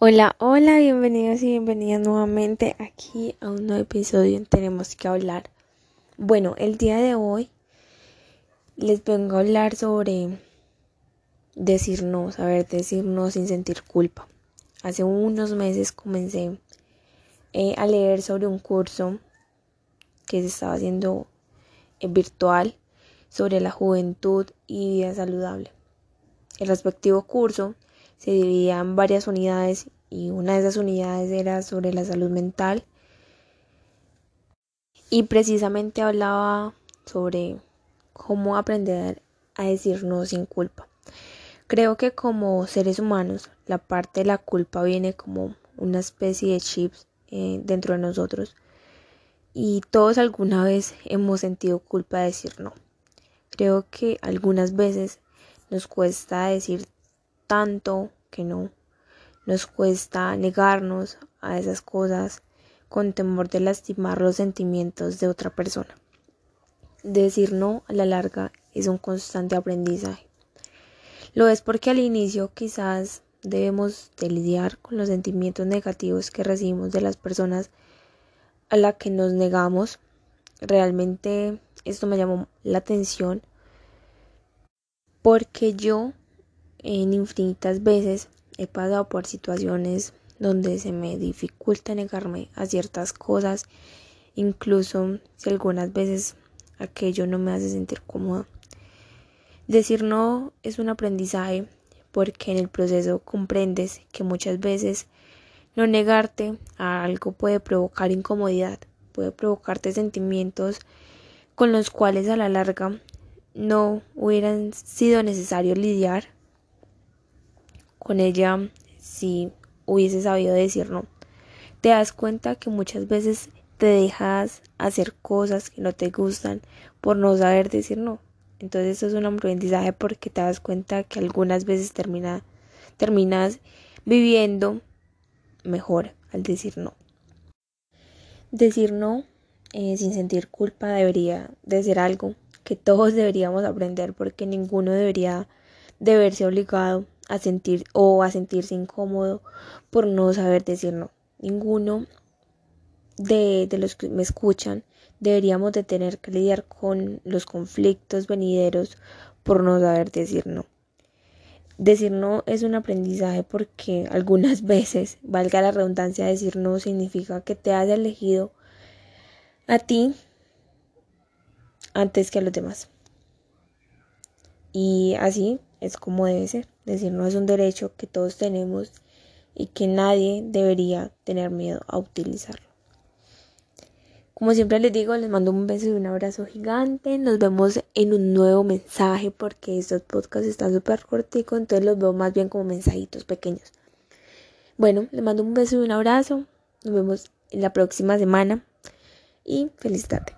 Hola, hola, bienvenidos y bienvenidas nuevamente aquí a un nuevo episodio en Tenemos que hablar. Bueno, el día de hoy les vengo a hablar sobre decir no, saber decir no sin sentir culpa. Hace unos meses comencé eh, a leer sobre un curso que se estaba haciendo eh, virtual sobre la juventud y vida saludable. El respectivo curso se dividía en varias unidades y una de esas unidades era sobre la salud mental y precisamente hablaba sobre cómo aprender a decir no sin culpa. Creo que como seres humanos la parte de la culpa viene como una especie de chips eh, dentro de nosotros y todos alguna vez hemos sentido culpa de decir no. Creo que algunas veces nos cuesta decir tanto que no. Nos cuesta negarnos a esas cosas con temor de lastimar los sentimientos de otra persona. Decir no a la larga es un constante aprendizaje. Lo es porque al inicio quizás debemos de lidiar con los sentimientos negativos que recibimos de las personas a las que nos negamos. Realmente esto me llamó la atención porque yo en infinitas veces he pasado por situaciones donde se me dificulta negarme a ciertas cosas, incluso si algunas veces aquello no me hace sentir cómoda. Decir no es un aprendizaje porque en el proceso comprendes que muchas veces no negarte a algo puede provocar incomodidad, puede provocarte sentimientos con los cuales a la larga no hubieran sido necesario lidiar con ella si hubiese sabido decir no. Te das cuenta que muchas veces te dejas hacer cosas que no te gustan por no saber decir no. Entonces eso es un aprendizaje porque te das cuenta que algunas veces termina, terminas viviendo mejor al decir no. Decir no eh, sin sentir culpa debería de ser algo que todos deberíamos aprender porque ninguno debería de verse obligado a sentir o a sentirse incómodo por no saber decir no. Ninguno de, de los que me escuchan deberíamos de tener que lidiar con los conflictos venideros por no saber decir no. Decir no es un aprendizaje porque algunas veces, valga la redundancia, decir no significa que te has elegido a ti antes que a los demás. Y así es como debe ser. Decir no es un derecho que todos tenemos y que nadie debería tener miedo a utilizarlo. Como siempre les digo, les mando un beso y un abrazo gigante. Nos vemos en un nuevo mensaje porque estos podcasts están súper corticos, entonces los veo más bien como mensajitos pequeños. Bueno, les mando un beso y un abrazo. Nos vemos en la próxima semana y feliz tarde.